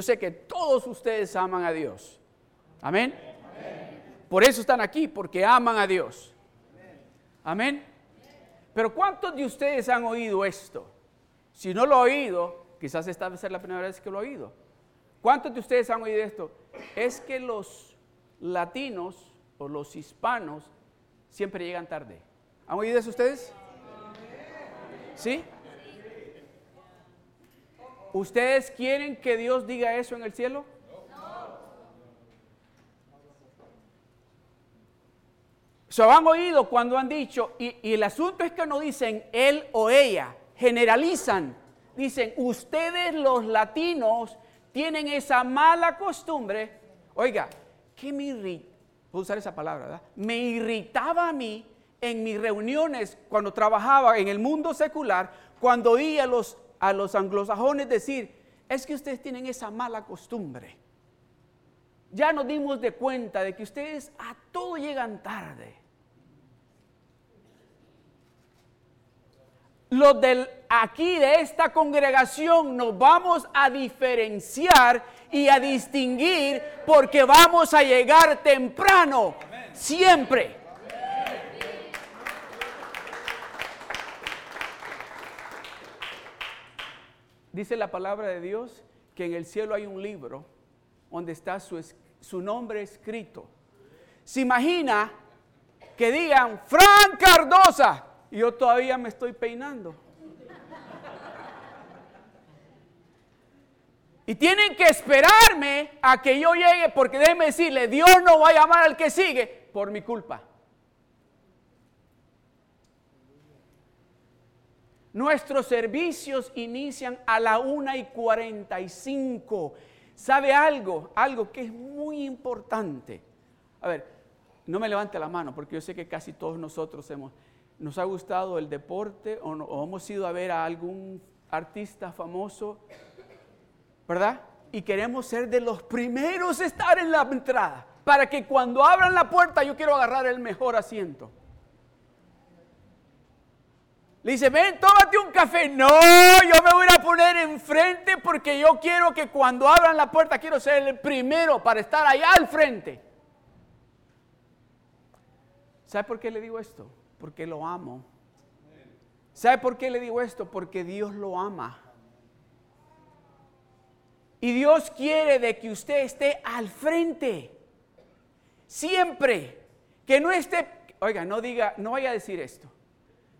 Yo sé que todos ustedes aman a Dios. Amén. Por eso están aquí, porque aman a Dios. Amén. Pero ¿cuántos de ustedes han oído esto? Si no lo ha oído, quizás esta a ser la primera vez que lo ha oído. ¿Cuántos de ustedes han oído esto? Es que los latinos o los hispanos siempre llegan tarde. ¿Han oído eso ustedes? ¿Sí? ¿Ustedes quieren que Dios diga eso en el cielo? Se han oído cuando han dicho, y, el asunto es que no dicen él o ella, generalizan. Dicen, ustedes los latinos tienen esa mala costumbre. Oiga, ¿qué me irrita? Puedo usar esa palabra, ¿verdad? Me irritaba a mí en mis reuniones cuando trabajaba en el mundo secular, cuando oía los, a los anglosajones decir, es que ustedes tienen esa mala costumbre. Ya nos dimos de cuenta de que ustedes a todo llegan tarde. Los del aquí de esta congregación nos vamos a diferenciar y a distinguir porque vamos a llegar temprano, siempre. Dice la palabra de Dios que en el cielo hay un libro donde está su, su nombre escrito. Se imagina que digan, Fran Cardosa, y yo todavía me estoy peinando. Y tienen que esperarme a que yo llegue, porque déjenme decirle, Dios no va a llamar al que sigue por mi culpa. Nuestros servicios inician a la 1 y 45. ¿Sabe algo? Algo que es muy importante. A ver, no me levante la mano porque yo sé que casi todos nosotros hemos, nos ha gustado el deporte o, o hemos ido a ver a algún artista famoso ¿verdad? Y queremos ser de los primeros a estar en la entrada, para que cuando abran la puerta yo quiero agarrar el mejor asiento. Le dice, ven, tómate un café. No, yo me voy a poner enfrente porque yo quiero que cuando abran la puerta quiero ser el primero para estar allá al frente. ¿Sabe por qué le digo esto? Porque lo amo. ¿Sabe por qué le digo esto? Porque Dios lo ama. Y Dios quiere de que usted esté al frente. Siempre. Que no esté, oiga, no diga, no vaya a decir esto.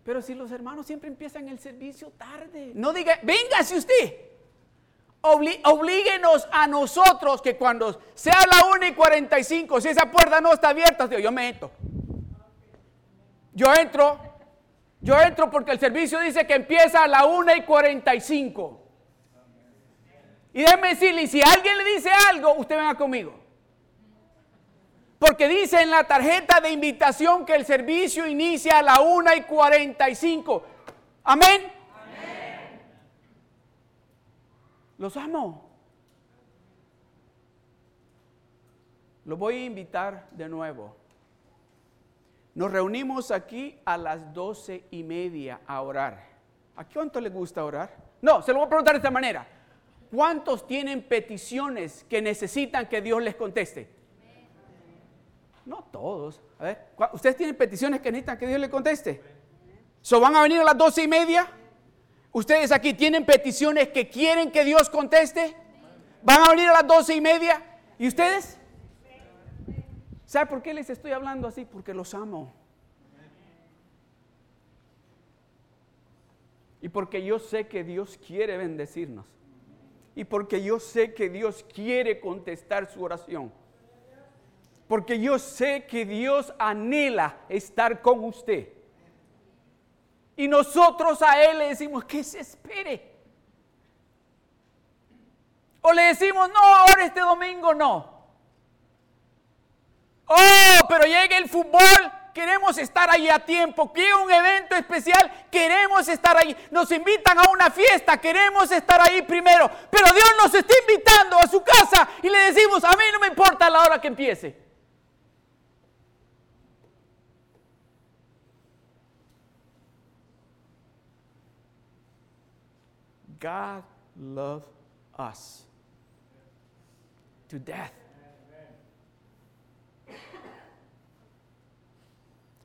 Pero si los hermanos siempre empiezan el servicio tarde, no diga, véngase usted. oblíguenos a nosotros que cuando sea la 1 y 45, si esa puerta no está abierta, yo me meto. Yo entro, yo entro porque el servicio dice que empieza a la 1 y 45. Y déjeme decirle, si alguien le dice algo, usted venga conmigo. Porque dice en la tarjeta de invitación que el servicio inicia a la 1 y 45. Amén. Amén. Los amo. Los voy a invitar de nuevo. Nos reunimos aquí a las doce y media a orar. ¿A cuánto le gusta orar? No, se lo voy a preguntar de esta manera. ¿Cuántos tienen peticiones que necesitan que Dios les conteste? No todos. A ver, ¿ustedes tienen peticiones que necesitan que Dios les conteste? ¿So van a venir a las doce y media? ¿Ustedes aquí tienen peticiones que quieren que Dios conteste? ¿Van a venir a las doce y media? ¿Y ustedes? ¿Sabe por qué les estoy hablando así? Porque los amo. Y porque yo sé que Dios quiere bendecirnos y porque yo sé que Dios quiere contestar su oración. Porque yo sé que Dios anhela estar con usted. Y nosotros a Él le decimos que se espere. O le decimos, no, ahora este domingo no. Oh, pero llega el fútbol queremos estar ahí a tiempo. Quiere un evento especial, queremos estar ahí. Nos invitan a una fiesta, queremos estar ahí primero. Pero Dios nos está invitando a su casa y le decimos, a mí no me importa la hora que empiece. God love us to death.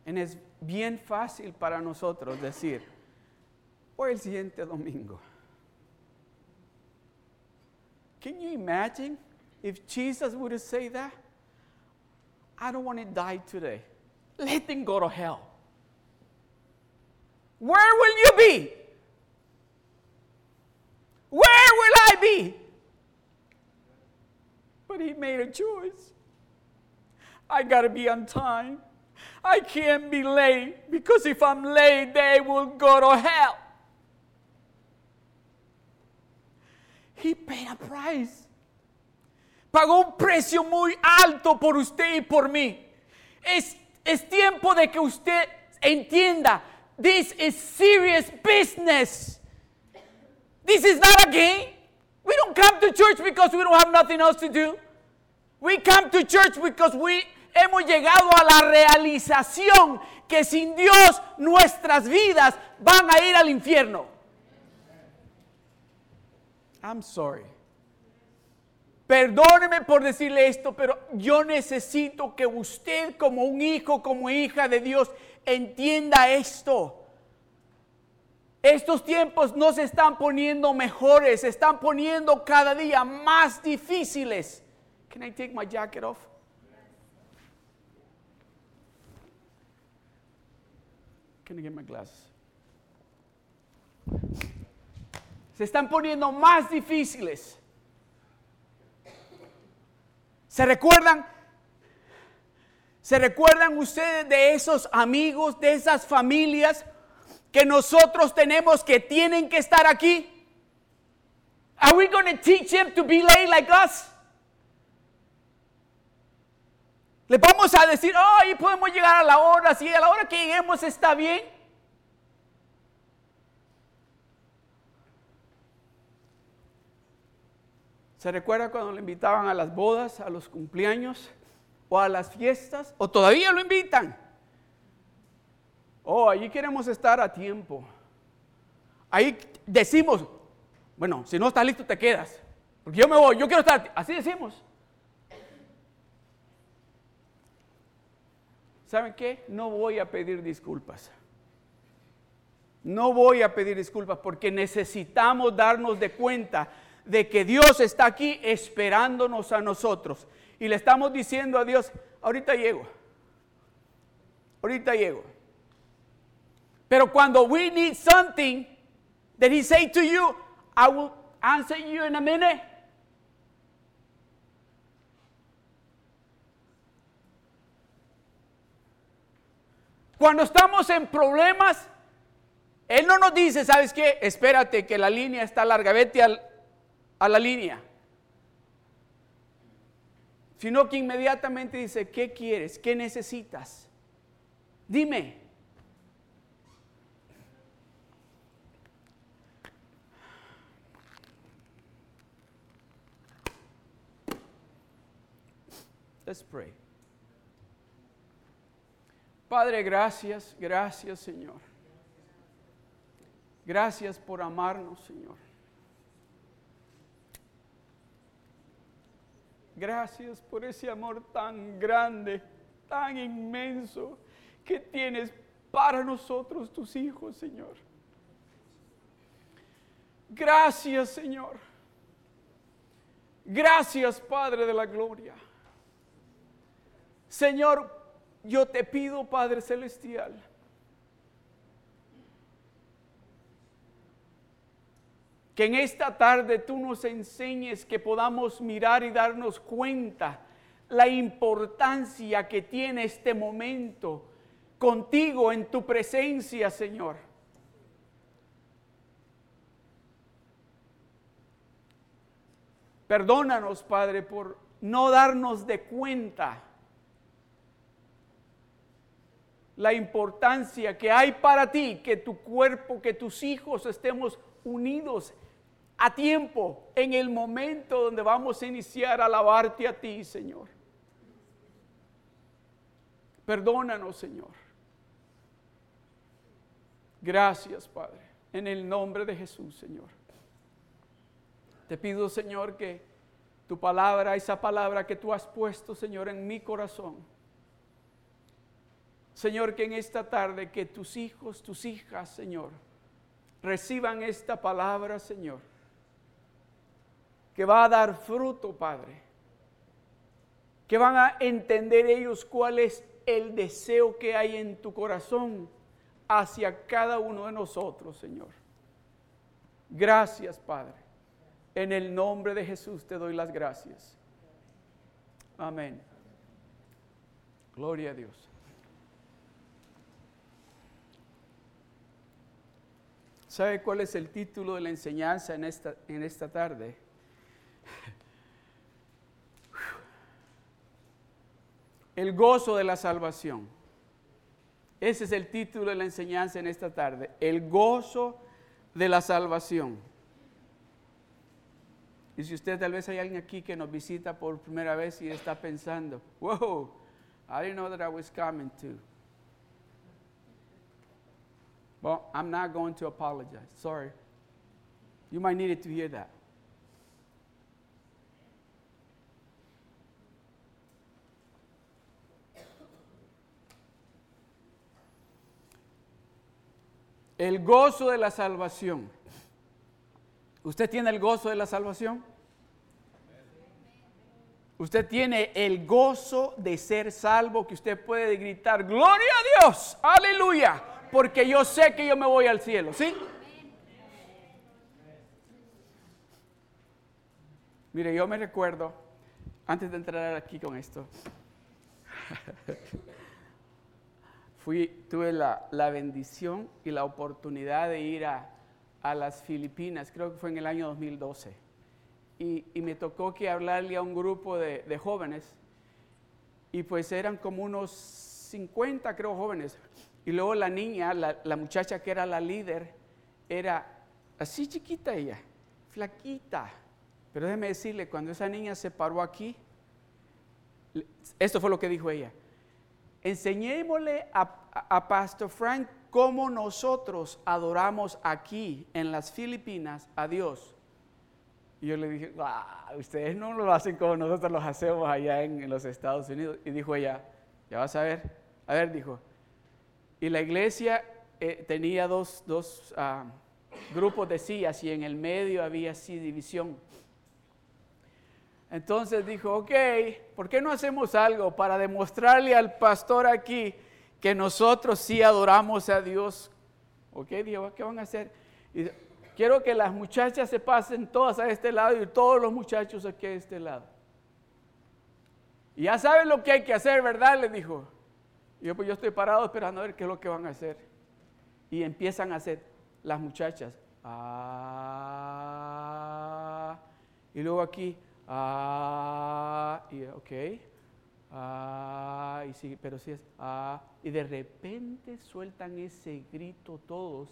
Y es bien fácil para nosotros decir, o el siguiente domingo. Can you imagine if Jesus would say that? I don't want to die today. Let them go to hell. Where will you be? Where will Be? But he made a choice. I got to be on time. I can't be late because if I'm late, they will go to hell. He paid a price. Pagó un precio muy alto por usted y por mí. Es, es tiempo de que usted entienda, this is serious business. This is not a game. We don't come to church because we don't have nothing else to do. We come to church because we hemos llegado a la realización que sin Dios nuestras vidas van a ir al infierno. I'm sorry. Perdóneme por decirle esto, pero yo necesito que usted como un hijo, como hija de Dios, entienda esto. Estos tiempos no se están poniendo mejores, se están poniendo cada día más difíciles. Can I take my jacket off? Can I get my glasses? Se están poniendo más difíciles. ¿Se recuerdan? ¿Se recuerdan ustedes de esos amigos, de esas familias que nosotros tenemos que tienen que estar aquí? Are we going to teach them to be late like us? Le vamos a decir, oh, ahí podemos llegar a la hora, si a la hora que lleguemos está bien. ¿Se recuerda cuando le invitaban a las bodas, a los cumpleaños o a las fiestas? ¿O todavía lo invitan? Oh, allí queremos estar a tiempo. Ahí decimos, bueno, si no estás listo te quedas. Porque yo me voy, yo quiero estar. Así decimos. ¿Saben qué? No voy a pedir disculpas. No voy a pedir disculpas porque necesitamos darnos de cuenta de que Dios está aquí esperándonos a nosotros. Y le estamos diciendo a Dios, ahorita llego. Ahorita llego. Pero cuando we need something, that he say to you, I will answer you in a minute. Cuando estamos en problemas, Él no nos dice, ¿sabes qué? Espérate que la línea está larga, vete a la línea. Sino que inmediatamente dice, ¿qué quieres? ¿Qué necesitas? Dime. Let's pray. Padre, gracias, gracias Señor. Gracias por amarnos, Señor. Gracias por ese amor tan grande, tan inmenso que tienes para nosotros, tus hijos, Señor. Gracias, Señor. Gracias, Padre de la Gloria. Señor, yo te pido, Padre Celestial, que en esta tarde tú nos enseñes que podamos mirar y darnos cuenta la importancia que tiene este momento contigo en tu presencia, Señor. Perdónanos, Padre, por no darnos de cuenta la importancia que hay para ti, que tu cuerpo, que tus hijos estemos unidos a tiempo en el momento donde vamos a iniciar a alabarte a ti, Señor. Perdónanos, Señor. Gracias, Padre, en el nombre de Jesús, Señor. Te pido, Señor, que tu palabra, esa palabra que tú has puesto, Señor, en mi corazón. Señor, que en esta tarde, que tus hijos, tus hijas, Señor, reciban esta palabra, Señor, que va a dar fruto, Padre. Que van a entender ellos cuál es el deseo que hay en tu corazón hacia cada uno de nosotros, Señor. Gracias, Padre. En el nombre de Jesús te doy las gracias. Amén. Gloria a Dios. ¿Sabe cuál es el título de la enseñanza en esta, en esta tarde? El gozo de la salvación. Ese es el título de la enseñanza en esta tarde. El gozo de la salvación. Y si usted tal vez hay alguien aquí que nos visita por primera vez y está pensando, wow, I didn't know that I was coming to. Well, I'm not going to apologize. Sorry. You might need to hear that. El gozo de la salvación. ¿Usted tiene el gozo de la salvación? Usted tiene el gozo de ser salvo que usted puede gritar, gloria a Dios, aleluya, porque yo sé que yo me voy al cielo, ¿sí? Mire, yo me recuerdo, antes de entrar aquí con esto, fui, tuve la, la bendición y la oportunidad de ir a, a las Filipinas, creo que fue en el año 2012. Y, me tocó que hablarle a un grupo de, jóvenes, y pues eran como unos 50, creo, jóvenes. Y luego la niña, la, muchacha que era la líder, era así chiquita ella, flaquita. Pero déjeme decirle, cuando esa niña se paró aquí, esto fue lo que dijo ella. Enseñémosle a, a Pastor Frank cómo nosotros adoramos aquí en las Filipinas a Dios. Y yo le dije, ustedes no lo hacen como nosotros los hacemos allá en, los Estados Unidos. Y dijo ella, ya vas a ver. A ver, dijo. Y la iglesia eh, tenía dos, dos ah, grupos de sillas y en el medio había así división. Entonces dijo, ok, ¿por qué no hacemos algo para demostrarle al pastor aquí que nosotros sí adoramos a Dios. ¿Ok? Dijo, ¿qué van a hacer? Y quiero que las muchachas se pasen todas a este lado y todos los muchachos aquí a este lado. Y ya saben lo que hay que hacer, ¿verdad? Le dijo. Yo, pues yo estoy parado esperando a ver qué es lo que van a hacer. Y empiezan a hacer las muchachas. Ah, y luego aquí. Ah, y ok. Ah, y sí, pero sí es, y de repente sueltan ese grito todos.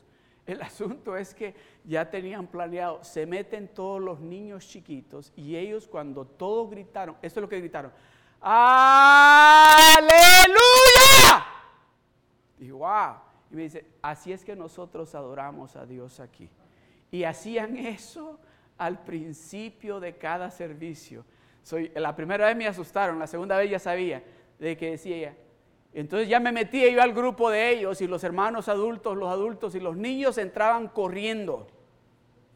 El asunto es que ya tenían planeado, se meten todos los niños chiquitos y ellos cuando todos gritaron, esto es lo que gritaron, aleluya. Y wow, y me dice, así es que nosotros adoramos a Dios aquí. Y hacían eso al principio de cada servicio la primera vez me asustaron, la segunda vez ya sabía de que decía ella. Entonces ya me metí yo al grupo de ellos y los hermanos adultos, los adultos y los niños entraban corriendo.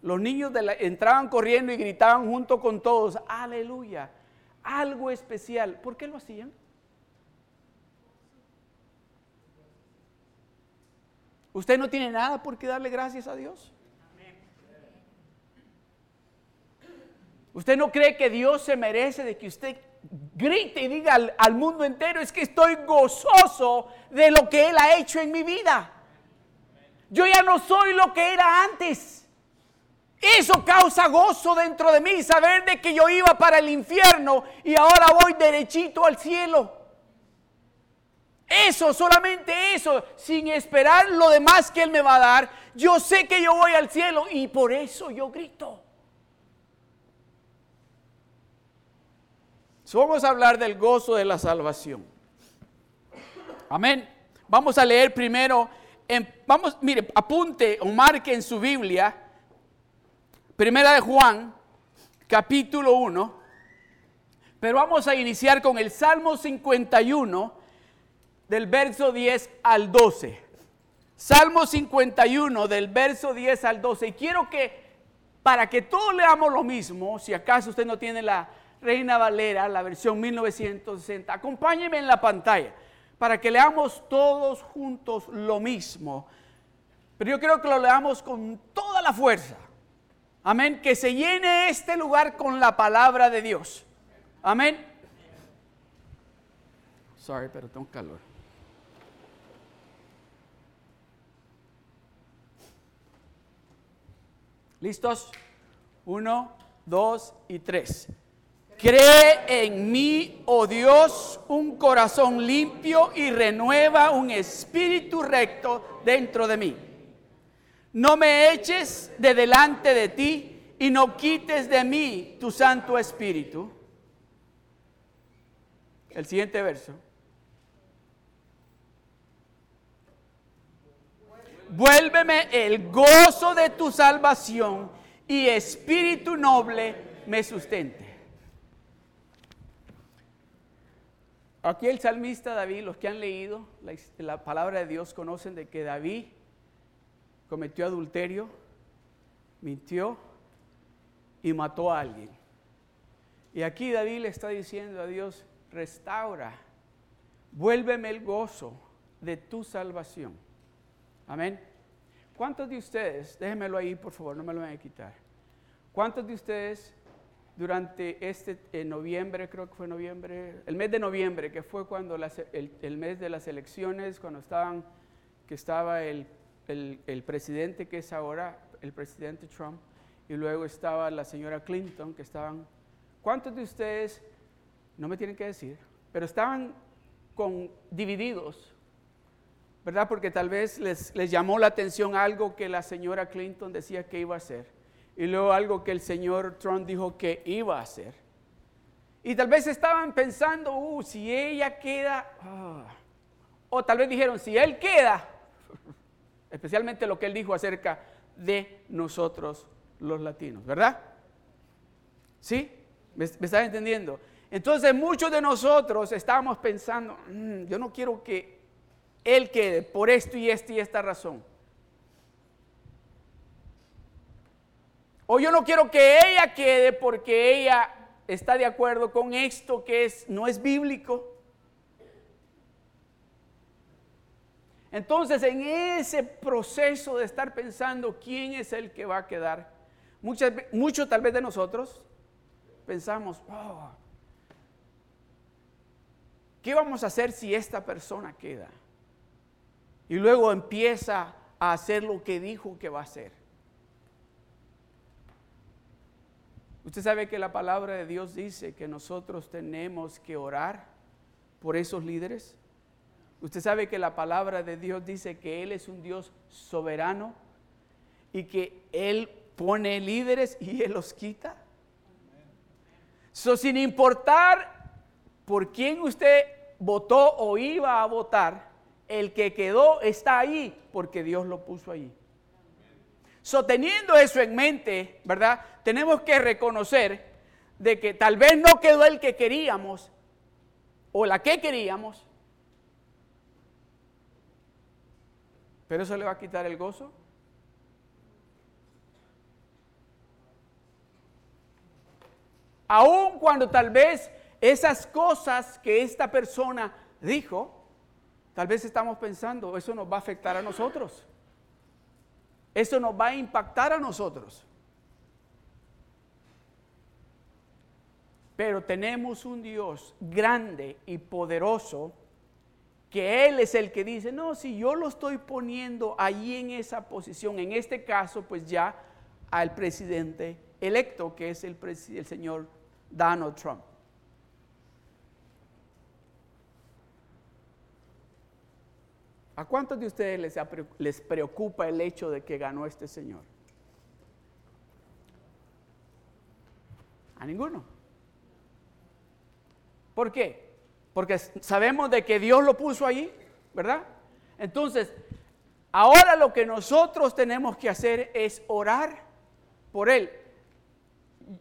Los niños entraban corriendo y gritaban junto con todos, aleluya, algo especial. ¿Por qué lo hacían? Usted no tiene nada por qué darle gracias a Dios. ¿Usted no cree que Dios se merece de que usted grite y diga al, mundo entero, es que estoy gozoso de lo que Él ha hecho en mi vida? Yo ya no soy lo que era antes. Eso causa gozo dentro de mí, saber de que yo iba para el infierno y ahora voy derechito al cielo. Eso, solamente eso, sin esperar lo demás que Él me va a dar, yo sé que yo voy al cielo y por eso yo grito. vamos a hablar del gozo de la salvación. Amén. Vamos a leer primero, vamos, mire, apunte o marque en su Biblia, primera de Juan, capítulo 1, pero vamos a iniciar con el Salmo 51 del verso 10 al 12. Salmo 51 del verso 10 al 12. Y quiero que, para que todos leamos lo mismo, si acaso usted no tiene la Reina Valera, la versión 1960, acompáñeme en la pantalla para que leamos todos juntos lo mismo. Pero yo creo que lo leamos con toda la fuerza. Amén. Que se llene este lugar con la palabra de Dios. Amén. Sorry, pero tengo calor. ¿Listos? Uno, dos y tres. Cree en mí, oh Dios, un corazón limpio y renueva un espíritu recto dentro de mí. No me eches de delante de ti y no quites de mí tu Santo Espíritu. El siguiente verso. Vuélveme el gozo de tu salvación y espíritu noble me sustente. Aquí el salmista David, los que han leído la, la, palabra de Dios conocen de que David cometió adulterio, mintió y mató a alguien. Y aquí David le está diciendo a Dios, restaura, vuélveme el gozo de tu salvación. Amén. ¿Cuántos de ustedes, déjenmelo ahí por favor, no me lo van a quitar. ¿Cuántos de ustedes durante este en noviembre, creo que fue noviembre, el mes de noviembre, que fue cuando el, mes de las elecciones, cuando estaban, que estaba el, el presidente que es ahora, el presidente Trump, y luego estaba la señora Clinton, que estaban, ¿cuántos de ustedes, no me tienen que decir, pero estaban con, divididos ¿verdad? Porque tal vez les, llamó la atención algo que la señora Clinton decía que iba a hacer y luego algo que el señor Trump dijo que iba a hacer. Y tal vez estaban pensando, uh, si ella queda, ah". o tal vez dijeron, si él queda, especialmente lo que él dijo acerca de nosotros los latinos, ¿verdad? ¿Sí? ¿Me, me entendiendo? Entonces muchos de nosotros estábamos pensando, mm, yo no quiero que él quede por esto y esta y esta razón. O yo no quiero que ella quede porque ella está de acuerdo con esto que es, no es bíblico. Entonces, en ese proceso de estar pensando quién es el que va a quedar, muchos tal vez de nosotros pensamos, oh, ¿qué vamos a hacer si esta persona queda? Y luego empieza a hacer lo que dijo que va a hacer. Usted sabe que la palabra de Dios dice que nosotros tenemos que orar por esos líderes. Usted sabe que la palabra de Dios dice que Él es un Dios soberano y que Él pone líderes y Él los quita. So, sin importar por quién usted votó o iba a votar, el que quedó está ahí porque Dios lo puso ahí. Sosteniendo eso en mente, ¿verdad? Tenemos que reconocer de que tal vez no quedó el que queríamos o la que queríamos, pero eso le va a quitar el gozo. Aun cuando tal vez esas cosas que esta persona dijo, Tal vez estamos pensando, eso nos va a afectar a nosotros. Eso nos va a impactar a nosotros. Pero tenemos un Dios grande y poderoso que Él es el que dice, no, si yo lo estoy poniendo allí en esa posición, en este caso, pues ya al presidente electo, que es el, el señor Donald Trump. ¿A cuántos de ustedes les, preocupa el hecho de que ganó este señor? A ninguno. ¿Por qué? Porque sabemos de que Dios lo puso allí, ¿verdad? Entonces, ahora lo que nosotros tenemos que hacer es orar por él.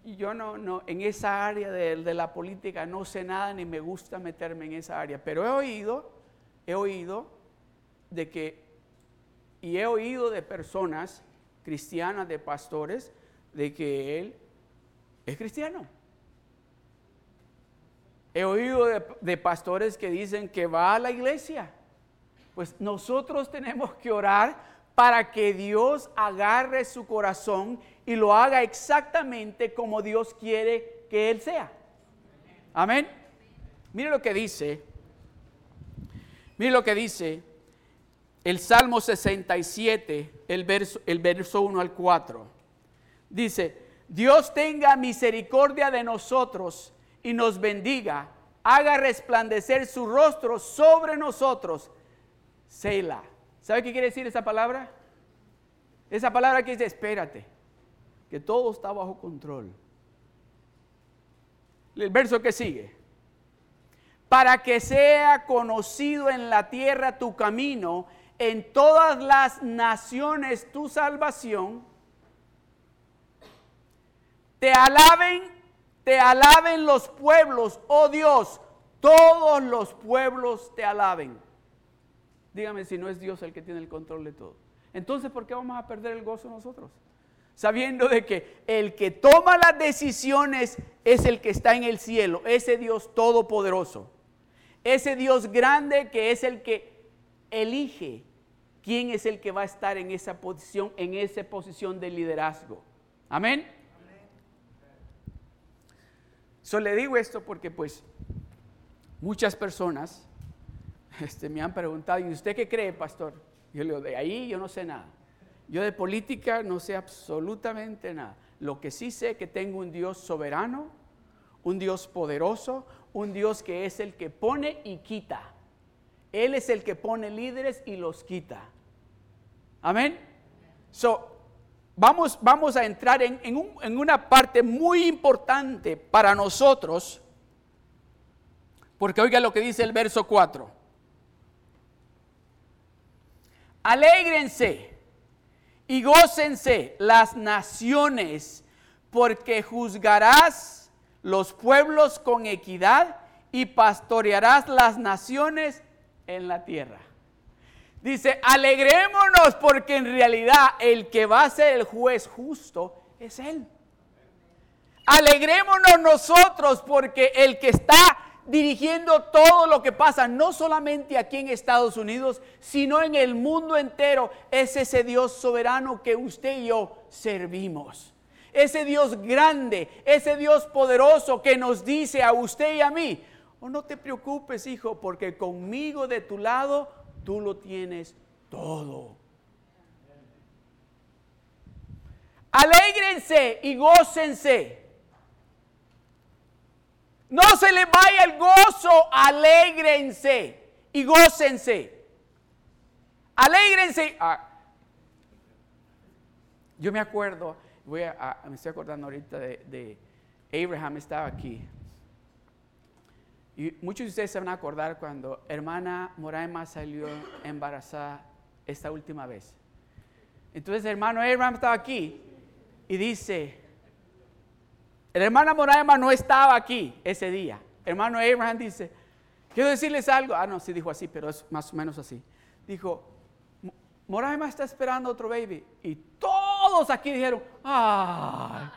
yo no, no, en esa área de, de, la política no sé nada ni me gusta meterme en esa área, pero he oído, he oído de que, y he oído de personas cristianas, de pastores, de que él es cristiano. He oído de, pastores que dicen que va a la iglesia. Pues nosotros tenemos que orar para que Dios agarre su corazón y lo haga exactamente como Dios quiere que Él sea. Amén. Mire lo que dice. Mire lo que dice el Salmo 67, el verso, el verso 1 al 4. Dice, Dios tenga misericordia de nosotros y nos bendiga, haga resplandecer su rostro sobre nosotros. Selah. ¿Sabe qué quiere decir esa palabra? Esa palabra que dice, espérate, que todo está bajo control. El verso que sigue. Para que sea conocido en la tierra tu camino, en todas las naciones tu salvación. Te alaben, te alaben los pueblos, oh Dios, todos los pueblos te alaben. Dígame si no es Dios el que tiene el control de todo. Entonces, ¿por qué vamos a perder el gozo nosotros? Sabiendo de que el que toma las decisiones es el que está en el cielo, ese Dios todopoderoso, ese Dios grande que es el que elige quién es el que va a estar en esa posición, en esa posición de liderazgo. Amén. Solo le digo esto porque pues muchas personas este, me han preguntado, ¿y usted qué cree, pastor? Yo le digo, de ahí yo no sé nada. Yo de política no sé absolutamente nada. Lo que sí sé es que tengo un Dios soberano, un Dios poderoso, un Dios que es el que pone y quita. Él es el que pone líderes y los quita. Amén. So, vamos, vamos a entrar en, en una parte muy importante para nosotros, porque oiga lo que dice el verso 4. Alégrense y gócense las naciones, porque juzgarás los pueblos con equidad y pastorearás las naciones en la tierra. Dice, alegrémonos porque en realidad el que va a ser el juez justo es Él. Alegrémonos nosotros porque el que está dirigiendo todo lo que pasa, no solamente aquí en Estados Unidos, sino en el mundo entero, es ese Dios soberano que usted y yo servimos. Ese Dios grande, ese Dios poderoso que nos dice a usted y a mí, oh, no te preocupes hijo, porque conmigo de tu lado tú lo tienes todo. Alégrense y gócense no se le vaya el gozo, alégrense y gócense. Alégrense. Ah, yo me acuerdo, voy a, me estoy acordando ahorita de, Abraham estaba aquí. Y muchos de ustedes se van a acordar cuando hermana Moraima salió embarazada esta última vez. Entonces hermano Abraham estaba aquí y dice, el hermano Moraima no estaba aquí ese día. hermano Abraham dice, quiero decirles algo. Ah, no, sí dijo así, pero es más o menos así. Dijo, Moraima está esperando otro baby. Y todos aquí dijeron, ¡ay!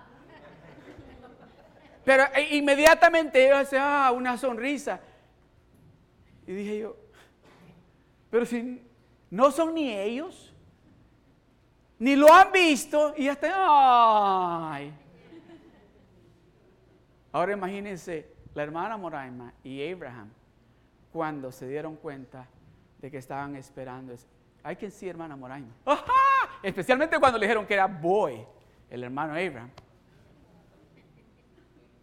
Pero e, inmediatamente yo hace, ah, una sonrisa. Y dije yo, pero si no son ni ellos, ni lo han visto, y están, ¡ay! Ahora imagínense la hermana Moraima y Abraham cuando se dieron cuenta de que estaban esperando. Hay que sí, hermana Moraima. Especialmente cuando le dijeron que era Boy, el hermano Abraham.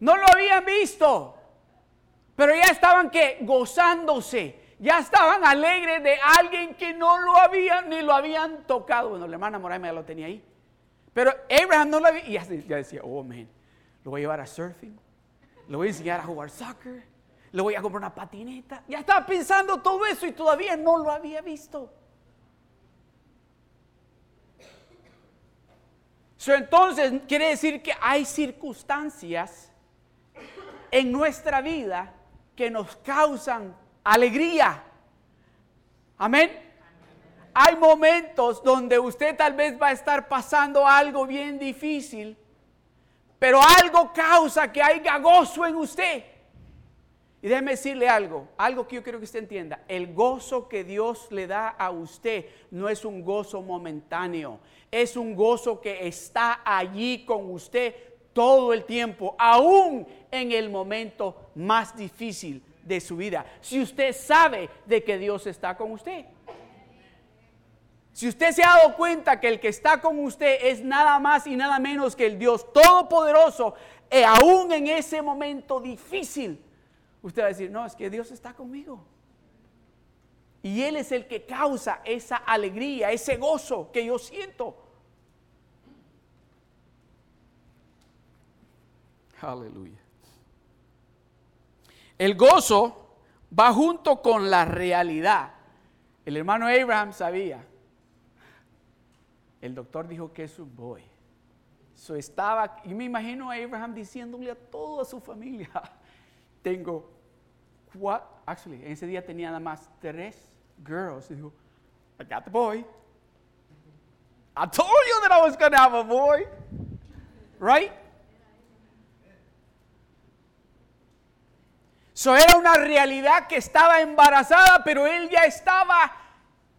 No lo habían visto, pero ya estaban que gozándose. Ya estaban alegres de alguien que no lo habían ni lo habían tocado. Bueno, la hermana Moraima ya lo tenía ahí. Pero Abraham no lo había. Y ya, decía, oh, man, lo voy a llevar a surfing le voy a enseñar a jugar soccer, le voy a comprar una patineta. Ya estaba pensando todo eso y todavía no lo había visto. entonces quiere decir que hay circunstancias en nuestra vida que nos causan alegría. Amén. Hay momentos donde usted tal vez va a estar pasando algo bien difícil, pero algo causa que haya gozo en usted. Y déjeme decirle algo, algo que yo quiero que usted entienda. El gozo que Dios le da a usted no es un gozo momentáneo, es un gozo que está allí con usted todo el tiempo, aún en el momento más difícil de su vida. Si usted sabe de que Dios está con usted. Si usted se ha dado cuenta que el que está con usted es nada más y nada menos que el Dios Todopoderoso, y aún en ese momento difícil, usted va a decir, no, es que Dios está conmigo. Y Él es el que causa esa alegría, ese gozo que yo siento. Aleluya. El gozo va junto con la realidad. El hermano Abraham sabía. El doctor dijo que es un boy. So estaba, y me imagino a Abraham diciéndole a toda su familia, tengo cuatro, actually, ese día tenía nada más tres girls. Y dijo, I got the boy. I told you that I was going to have a boy. Right? So era una realidad que estaba embarazada, pero él ya estaba,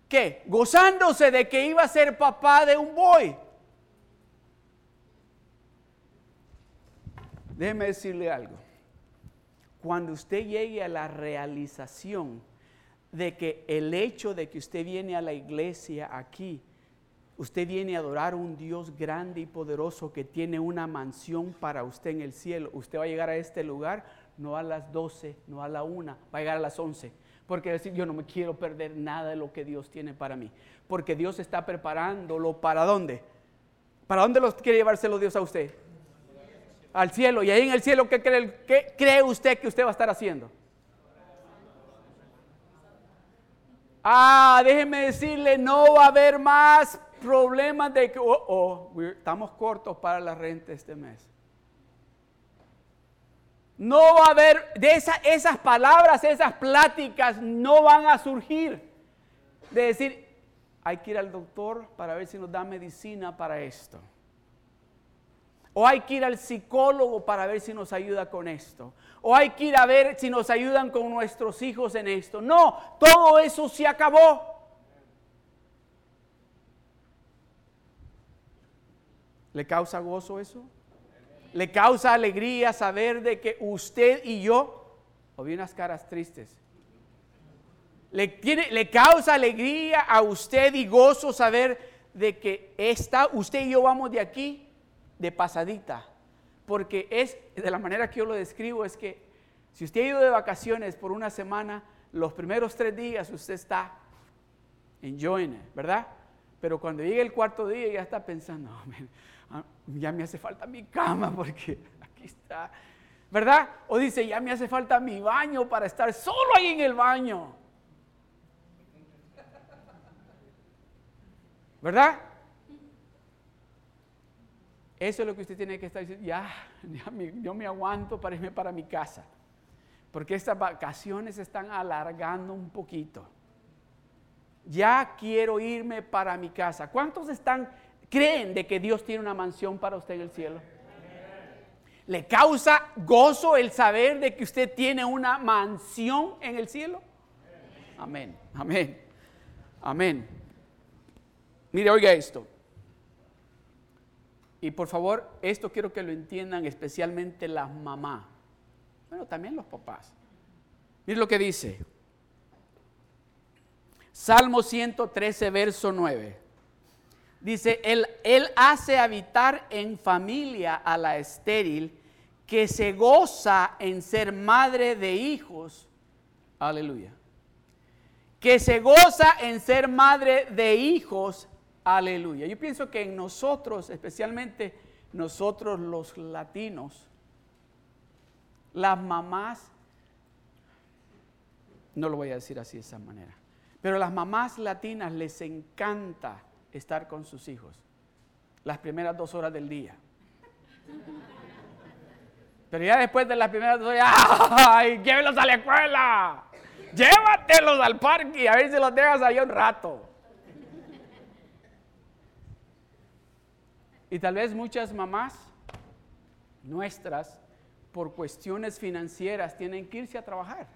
¿qué? Gozándose de que iba a ser papá de un boy. Déjeme decirle algo cuando usted llegue a la realización de que el hecho de que usted viene a la iglesia aquí, usted viene a adorar a un Dios grande y poderoso que tiene una mansión para usted en el cielo, usted va a llegar a este lugar no a las 12, no a la 1, va a llegar a las 11. Porque decir, yo no me quiero perder nada de lo que Dios tiene para mí. Porque Dios está preparándolo para dónde. ¿Para dónde los quiere llevárselo Dios a usted? al cielo. Y ahí en el cielo, ¿qué cree, qué cree usted que usted va a estar haciendo? Ah, déjeme decirle, no va a haber más problemas de que, oh, oh, estamos cortos para la renta este mes. No va a haber, de esas palabras, esas pláticas no van a surgir. De decir, hay que ir al doctor para ver si nos da medicina para esto. O hay que ir al psicólogo para ver si nos ayuda con esto. O hay que ir a ver si nos ayudan con nuestros hijos en esto. No, todo eso se acabó. ¿Le causa gozo eso? ¿Le causa alegría saber de que usted y yo, o vi unas caras tristes, le, le causa alegría a usted y gozo saber de que está, usted y yo vamos de aquí de pasadita, porque es, de la manera que yo lo describo, es que si usted ha ido de vacaciones por una semana, los primeros tres días usted está enjoying it, ¿verdad? Pero cuando llega el cuarto día ya está pensando, ah, ya me hace falta mi cama porque aquí está, ¿verdad? O dice, ya me hace falta mi baño para estar solo ahí en el baño. ¿Verdad? Eso es lo que usted tiene que estar diciendo. Ya, yo me aguanto para irme para mi casa. Porque estas vacaciones están alargando un poquito. Ya quiero irme para mi casa. ¿Cuántos están, creen de que Dios tiene una mansión para usted en el cielo? ¿Le causa gozo el saber de que usted tiene una mansión en el cielo? Amén, amén, amén. Mire, oiga esto. Y por favor, esto quiero que lo entiendan especialmente las mamás. Bueno, también los papás. Miren lo que dice. Salmo 113, verso 9. Dice, él, él hace habitar en familia a la estéril que se goza en ser madre de hijos. Aleluya. Que se goza en ser madre de hijos Aleluya. Yo pienso que en nosotros, especialmente nosotros los latinos, las mamás, no lo voy a decir así de esa manera, pero las mamás latinas les encanta estar con sus hijos. las primeras dos horas del día. Pero ya después de las primeras dos horas, ¡ay! Llévelos a la escuela. Llévatelos al parque a ver si los dejas ahí un rato. Y tal vez muchas mamás nuestras, por cuestiones financieras, tienen que irse a trabajar.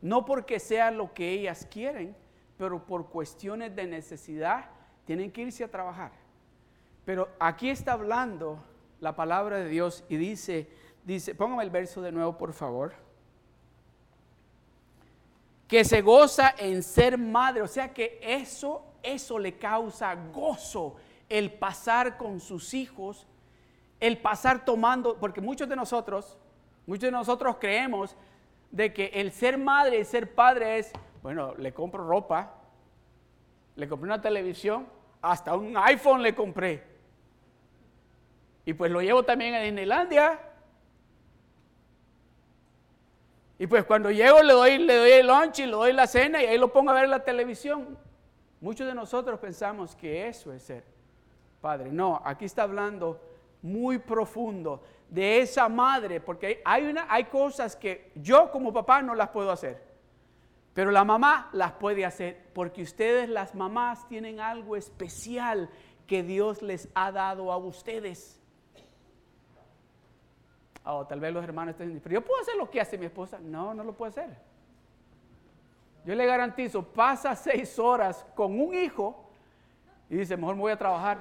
No porque sea lo que ellas quieren, pero por cuestiones de necesidad, tienen que irse a trabajar. Pero aquí está hablando la palabra de Dios y dice, dice, póngame el verso de nuevo, por favor. Que se goza en ser madre, o sea que eso, eso le causa gozo el pasar con sus hijos, el pasar tomando, porque muchos de nosotros, muchos de nosotros creemos de que el ser madre y ser padre es, bueno, le compro ropa, le compré una televisión, hasta un iPhone le compré. Y pues lo llevo también a Disneylandia. Y pues cuando llego le doy, le doy el lunch y le doy la cena y ahí lo pongo a ver la televisión. Muchos de nosotros pensamos que eso es ser padre. No, aquí está hablando muy profundo de esa madre, porque hay, una, hay cosas que yo como papá no las puedo hacer, pero la mamá las puede hacer, porque ustedes las mamás tienen algo especial que Dios les ha dado a ustedes. Oh, tal vez los hermanos estén diciendo, pero yo puedo hacer lo que hace mi esposa. No, no lo puedo hacer. Yo le garantizo, pasa seis horas con un hijo y dice, mejor me voy a trabajar.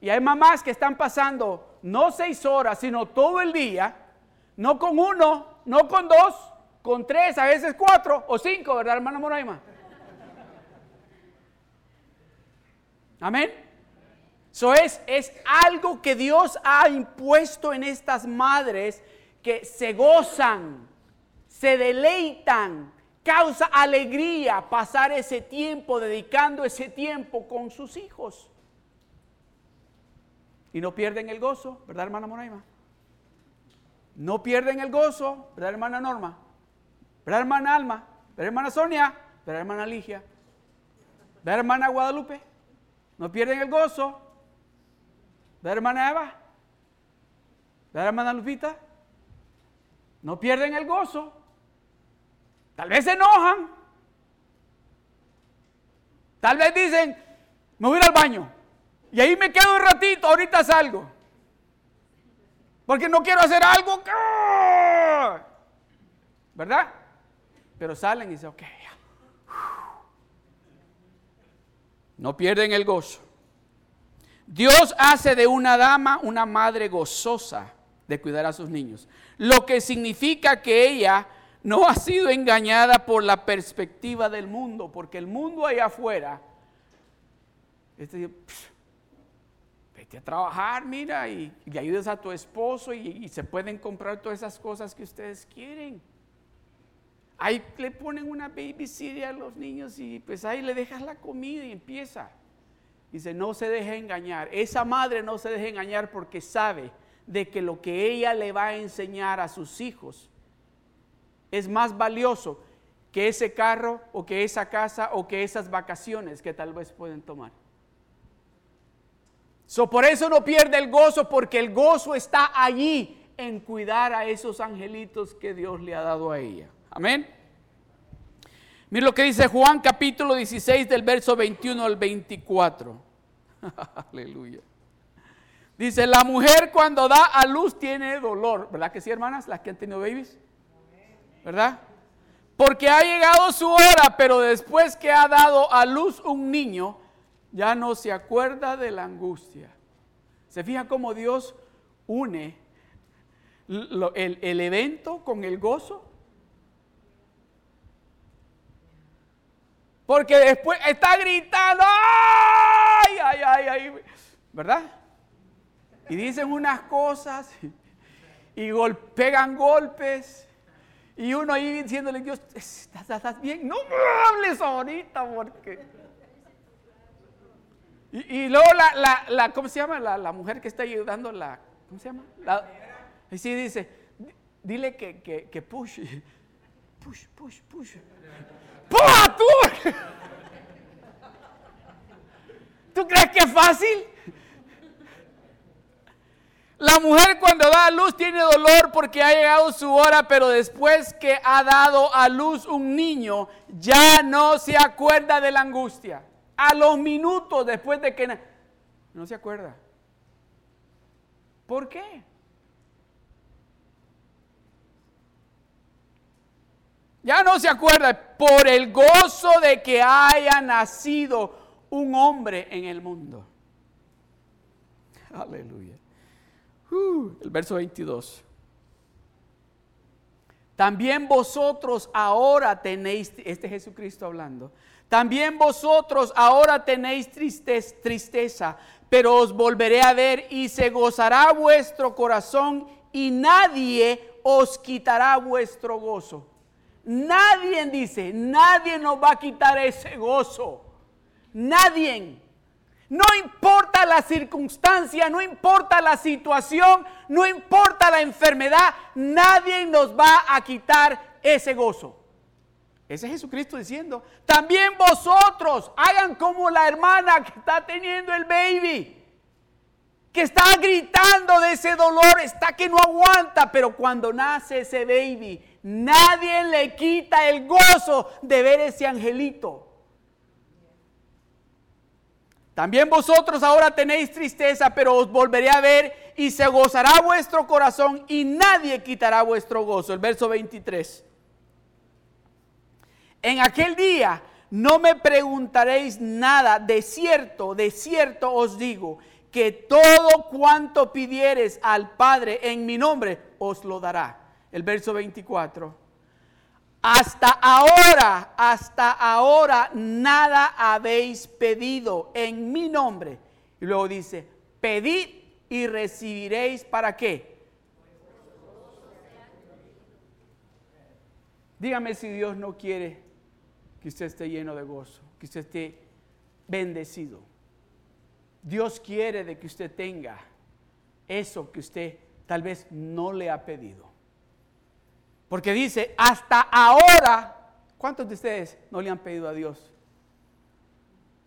Y hay mamás que están pasando no seis horas, sino todo el día, no con uno, no con dos, con tres, a veces cuatro o cinco, ¿verdad, hermana Moraima? Amén. Eso es, es algo que Dios ha impuesto en estas madres que se gozan, se deleitan, causa alegría pasar ese tiempo, dedicando ese tiempo con sus hijos. Y no pierden el gozo, ¿verdad, hermana Moraima? No pierden el gozo, ¿verdad, hermana Norma? ¿Verdad, hermana Alma? ¿Verdad, hermana Sonia? ¿Verdad, hermana Ligia? ¿Verdad, hermana Guadalupe? No pierden el gozo. ¿Verdad, hermana Eva? ¿Verdad, hermana Lupita? No pierden el gozo. Tal vez se enojan. Tal vez dicen, me voy al baño. Y ahí me quedo un ratito, ahorita salgo. Porque no quiero hacer algo. ¿Verdad? Pero salen y dicen, ok. No pierden el gozo. Dios hace de una dama una madre gozosa de cuidar a sus niños. Lo que significa que ella no ha sido engañada por la perspectiva del mundo, porque el mundo allá afuera, este, vete a trabajar, mira, y, ayudes a tu esposo y, y, se pueden comprar todas esas cosas que ustedes quieren. Ahí le ponen una babysitter a los niños y pues ahí le dejas la comida y empieza. Dice, no se deje engañar. Esa madre no se deje engañar porque sabe de que lo que ella le va a enseñar a sus hijos es más valioso que ese carro o que esa casa o que esas vacaciones que tal vez pueden tomar. So, por eso no pierde el gozo, porque el gozo está allí en cuidar a esos angelitos que Dios le ha dado a ella. Amén. Mira lo que dice Juan capítulo 16 del verso 21 al 24. Aleluya. Dice, la mujer cuando da a luz tiene dolor. ¿Verdad que sí, hermanas? Las que han tenido babies. ¿verdad? Porque ha llegado su hora, pero después que ha dado a luz un niño, ya no se acuerda de la angustia. ¿Se fija cómo Dios une el, el evento con el gozo? Porque después está gritando, ¡ay, ay, ay, ay! ¿Verdad? Y dicen unas cosas y pegan golpes y uno ahí diciéndole, Dios, ¿estás, bien? No me hables ahorita porque... Y, luego la, la, ¿cómo se llama? La, mujer que está ayudando, la, ¿cómo se llama? y sí dice, dile que, que, que push, push, push, push. ¡Pua tú! ¿Tú crees que es fácil? La mujer cuando da a luz tiene dolor porque ha llegado su hora, pero después que ha dado a luz un niño, ya no se acuerda de la angustia. A los minutos después de que... No se acuerda. ¿Por qué? Ya no se acuerda por el gozo de que haya nacido un hombre en el mundo. Aleluya. Uh, el verso 22. También vosotros ahora tenéis, este Jesucristo hablando, también vosotros ahora tenéis tristeza, pero os volveré a ver y se gozará vuestro corazón y nadie os quitará vuestro gozo. Nadie dice, nadie nos va a quitar ese gozo. Nadie. No importa la circunstancia, no importa la situación, no importa la enfermedad, nadie nos va a quitar ese gozo. Ese es Jesucristo diciendo, también vosotros hagan como la hermana que está teniendo el baby, que está gritando de ese dolor, está que no aguanta, pero cuando nace ese baby, nadie le quita el gozo de ver ese angelito. También vosotros ahora tenéis tristeza, pero os volveré a ver y se gozará vuestro corazón y nadie quitará vuestro gozo. El verso 23. En aquel día no me preguntaréis nada, de cierto, de cierto os digo, que todo cuanto pidieres al Padre en mi nombre, os lo dará. El verso 24 hasta ahora, hasta ahora nada habéis pedido en mi nombre. Y luego dice, pedid y recibiréis para qué. Dígame si Dios no quiere que usted esté lleno de gozo, que usted esté bendecido. Dios quiere de que usted tenga eso que usted tal vez no le ha pedido. Porque dice, hasta ahora, ¿cuántos de ustedes no le han pedido a Dios?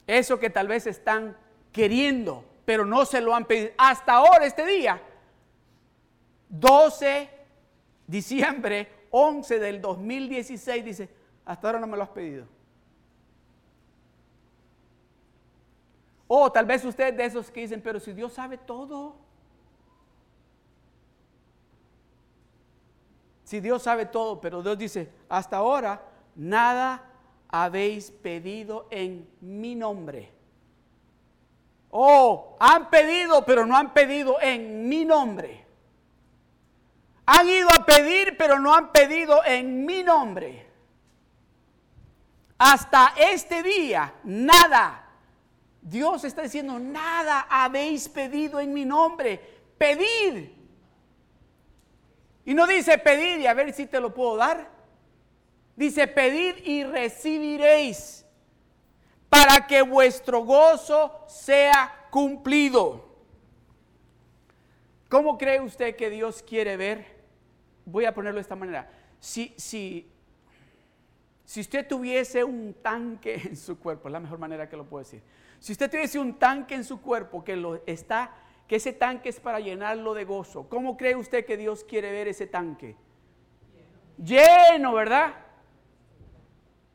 Eso que tal vez están queriendo, pero no se lo han pedido. Hasta ahora, este día, 12 diciembre 11 del 2016, dice, hasta ahora no me lo has pedido. O tal vez usted de esos que dicen, pero si Dios sabe todo. Si Dios sabe todo, pero Dios dice, hasta ahora nada habéis pedido en mi nombre. Oh, han pedido, pero no han pedido en mi nombre. Han ido a pedir, pero no han pedido en mi nombre. Hasta este día, nada. Dios está diciendo, nada habéis pedido en mi nombre. Pedir y no dice pedir y a ver si te lo puedo dar. Dice pedir y recibiréis para que vuestro gozo sea cumplido. ¿Cómo cree usted que Dios quiere ver? Voy a ponerlo de esta manera. Si, si, si usted tuviese un tanque en su cuerpo, es la mejor manera que lo puedo decir. Si usted tuviese un tanque en su cuerpo que lo está que ese tanque es para llenarlo de gozo. ¿Cómo cree usted que Dios quiere ver ese tanque? Lleno, ¿verdad?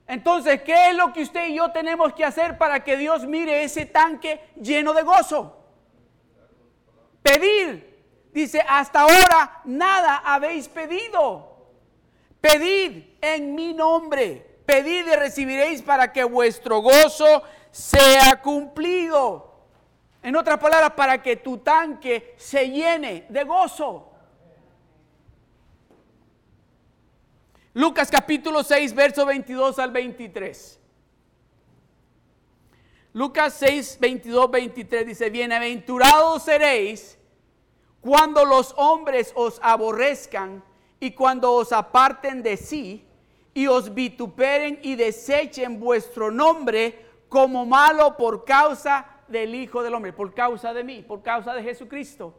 Entonces, ¿qué es lo que usted y yo tenemos que hacer para que Dios mire ese tanque lleno de gozo? Pedir. Dice, hasta ahora nada habéis pedido. Pedid en mi nombre. Pedid y recibiréis para que vuestro gozo sea cumplido. En otras palabras, para que tu tanque se llene de gozo. Lucas capítulo 6, verso 22 al 23. Lucas 6, 22, 23 dice, bienaventurados seréis cuando los hombres os aborrezcan y cuando os aparten de sí y os vituperen y desechen vuestro nombre como malo por causa del Hijo del Hombre, por causa de mí, por causa de Jesucristo.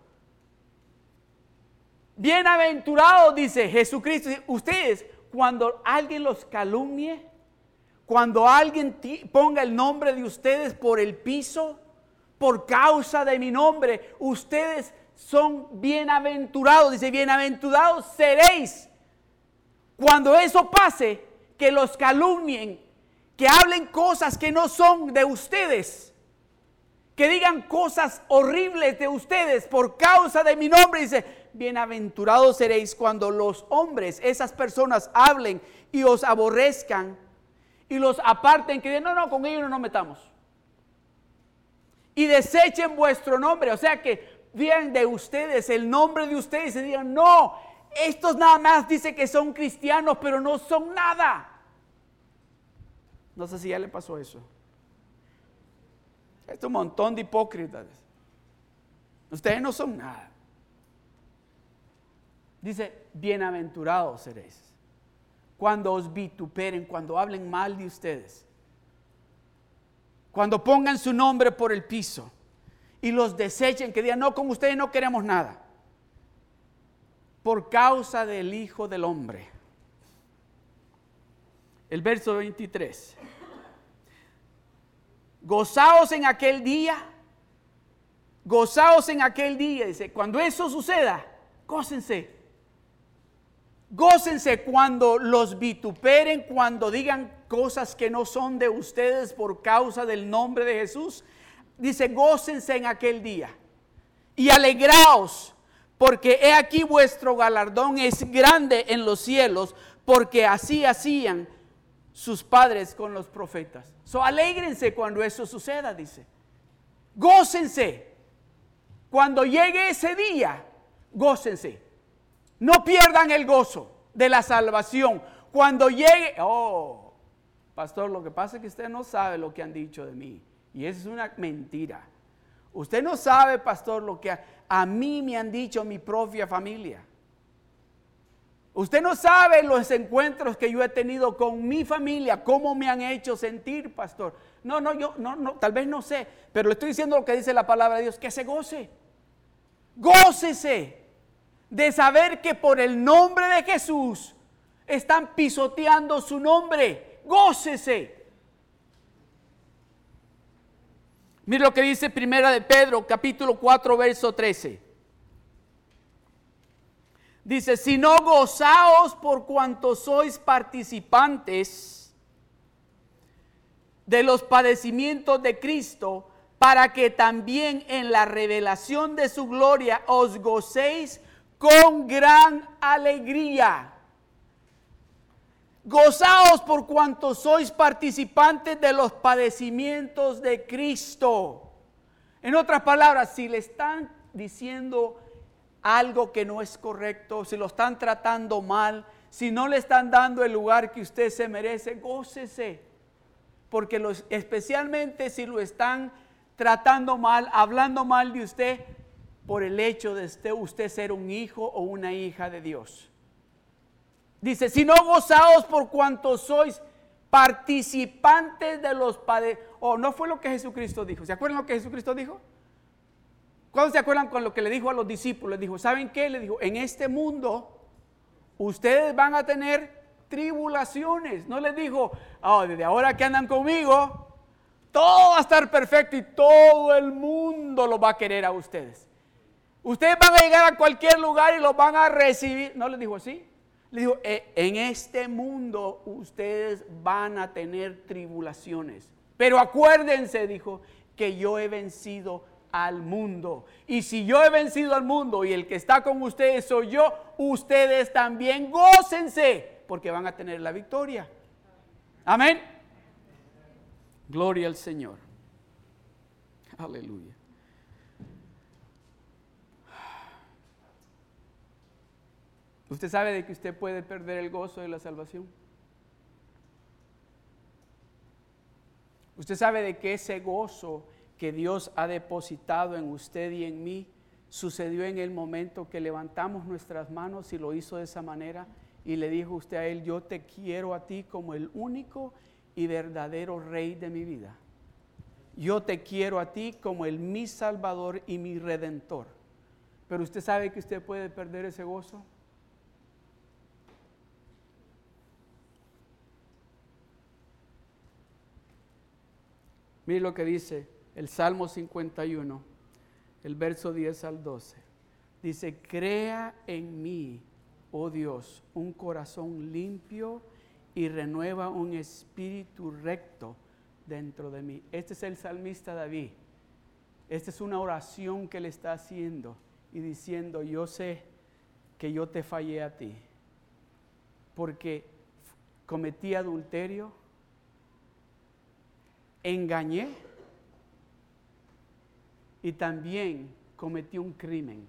Bienaventurados, dice Jesucristo, ustedes, cuando alguien los calumnie, cuando alguien ponga el nombre de ustedes por el piso, por causa de mi nombre, ustedes son bienaventurados. Dice, bienaventurados seréis. Cuando eso pase, que los calumnien, que hablen cosas que no son de ustedes, que digan cosas horribles de ustedes por causa de mi nombre. Dice, bienaventurados seréis cuando los hombres, esas personas, hablen y os aborrezcan y los aparten, que digan, no, no, con ellos no nos metamos. Y desechen vuestro nombre, o sea que digan de ustedes el nombre de ustedes y digan, no, estos nada más dicen que son cristianos, pero no son nada. No sé si ya le pasó eso. Es un montón de hipócritas. Ustedes no son nada. Dice, bienaventurados seréis. Cuando os vituperen, cuando hablen mal de ustedes. Cuando pongan su nombre por el piso y los desechen, que digan, no, con ustedes no queremos nada. Por causa del Hijo del Hombre. El verso 23. Gozaos en aquel día. Gozaos en aquel día. Dice, cuando eso suceda, gócense. Gócense cuando los vituperen, cuando digan cosas que no son de ustedes por causa del nombre de Jesús. Dice, gócense en aquel día. Y alegraos, porque he aquí vuestro galardón es grande en los cielos, porque así hacían sus padres con los profetas. So alégrense cuando eso suceda, dice. Gócense. Cuando llegue ese día, gócense. No pierdan el gozo de la salvación. Cuando llegue, oh, pastor, lo que pasa es que usted no sabe lo que han dicho de mí. Y eso es una mentira. Usted no sabe, pastor, lo que a, a mí me han dicho mi propia familia. Usted no sabe los encuentros que yo he tenido con mi familia, cómo me han hecho sentir, pastor. No, no, yo no, no, tal vez no sé, pero le estoy diciendo lo que dice la palabra de Dios, que se goce. Gócese de saber que por el nombre de Jesús están pisoteando su nombre. Gócese. Mire lo que dice Primera de Pedro, capítulo 4, verso 13. Dice, si no gozaos por cuanto sois participantes de los padecimientos de Cristo, para que también en la revelación de su gloria os gocéis con gran alegría. Gozaos por cuanto sois participantes de los padecimientos de Cristo. En otras palabras, si le están diciendo algo que no es correcto, si lo están tratando mal, si no le están dando el lugar que usted se merece, gócese. Porque los, especialmente si lo están tratando mal, hablando mal de usted, por el hecho de usted, ser un hijo o una hija de Dios. Dice, si no gozaos por cuanto sois participantes de los padres. O oh, no fue lo que Jesucristo dijo. ¿Se acuerdan lo que Jesucristo dijo? ¿Cuándo se acuerdan con lo que le dijo a los discípulos? Le dijo, ¿saben qué? Le dijo, en este mundo ustedes van a tener tribulaciones. No les dijo, oh, desde ahora que andan conmigo, todo va a estar perfecto y todo el mundo lo va a querer a ustedes. Ustedes van a llegar a cualquier lugar y los van a recibir. No les dijo así. Le dijo, e, en este mundo ustedes van a tener tribulaciones. Pero acuérdense, dijo, que yo he vencido al mundo. Y si yo he vencido al mundo y el que está con ustedes soy yo, ustedes también gócense porque van a tener la victoria. Amén. Gloria al Señor. Aleluya. ¿Usted sabe de que usted puede perder el gozo de la salvación? ¿Usted sabe de que ese gozo que Dios ha depositado en usted y en mí sucedió en el momento que levantamos nuestras manos y lo hizo de esa manera y le dijo usted a él, yo te quiero a ti como el único y verdadero rey de mi vida. Yo te quiero a ti como el mi salvador y mi redentor. Pero usted sabe que usted puede perder ese gozo. Mire lo que dice el Salmo 51, el verso 10 al 12. Dice, crea en mí, oh Dios, un corazón limpio y renueva un espíritu recto dentro de mí. Este es el salmista David. Esta es una oración que le está haciendo y diciendo, yo sé que yo te fallé a ti, porque cometí adulterio, engañé y también cometí un crimen.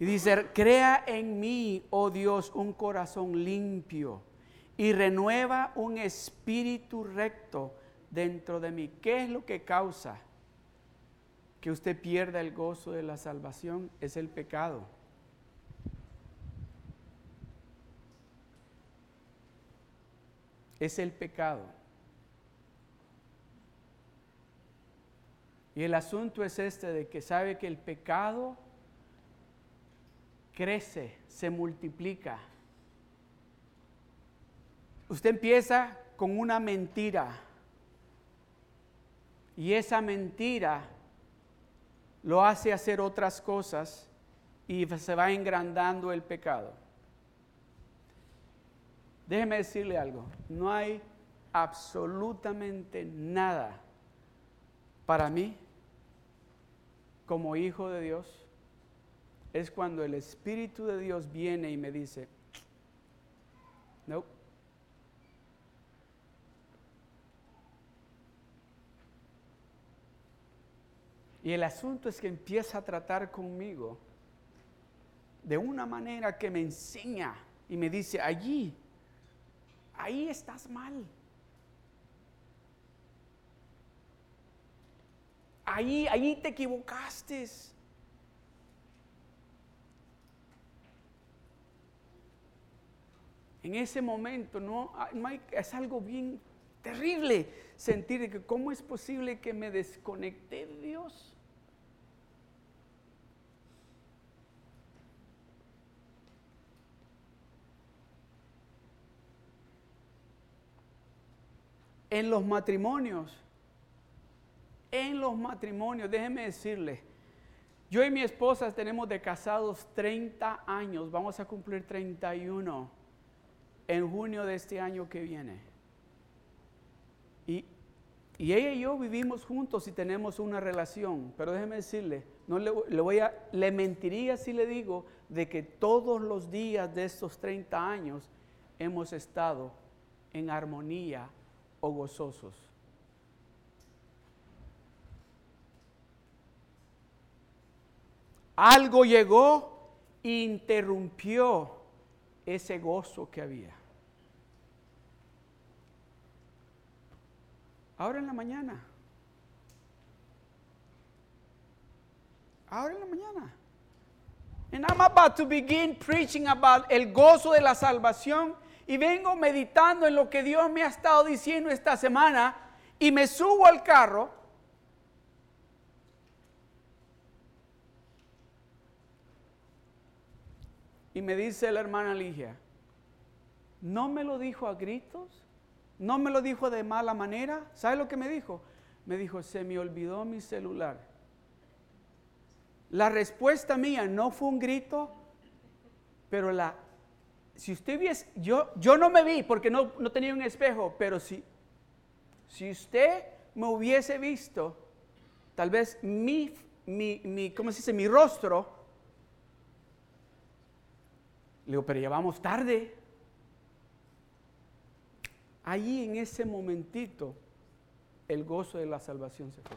Y dice, crea en mí, oh Dios, un corazón limpio y renueva un espíritu recto dentro de mí. ¿Qué es lo que causa que usted pierda el gozo de la salvación? Es el pecado. Es el pecado. Y el asunto es este de que sabe que el pecado crece, se multiplica. Usted empieza con una mentira y esa mentira lo hace hacer otras cosas y se va engrandando el pecado. Déjeme decirle algo, no hay absolutamente nada para mí como hijo de Dios es cuando el Espíritu de Dios viene y me dice, no. Y el asunto es que empieza a tratar conmigo de una manera que me enseña y me dice, allí, ahí estás mal. Ahí, te equivocaste. en ese momento no, es algo bien terrible sentir que cómo es posible que me desconecte de Dios. En los matrimonios, en los matrimonios, déjeme decirle, yo y mi esposa tenemos de casados 30 años, vamos a cumplir 31 en junio de este año que viene. Y, ella y yo vivimos juntos y tenemos una relación, pero déjeme decirle, no le, voy a, le mentiría si le digo de que todos los días de estos 30 años hemos estado en armonía o gozosos. Algo llegó e interrumpió ese gozo que había. Ahora en la mañana. Ahora en la mañana. And I'm about to begin preaching about el gozo de la salvación. Y vengo meditando en lo que Dios me ha estado diciendo esta semana. Y me subo al carro. Y me dice la hermana Ligia, ¿no me lo dijo a gritos? No me lo dijo de mala manera. ¿Sabe lo que me dijo? Me dijo, se me olvidó mi celular. La respuesta mía no fue un grito, pero la, si usted viese, yo, yo no me vi porque no, no tenía un espejo, pero si, si usted me hubiese visto, tal vez mi, mi, mi ¿cómo se dice? Mi rostro, le digo, pero ya vamos tarde. Allí en ese momentito el gozo de la salvación se fue.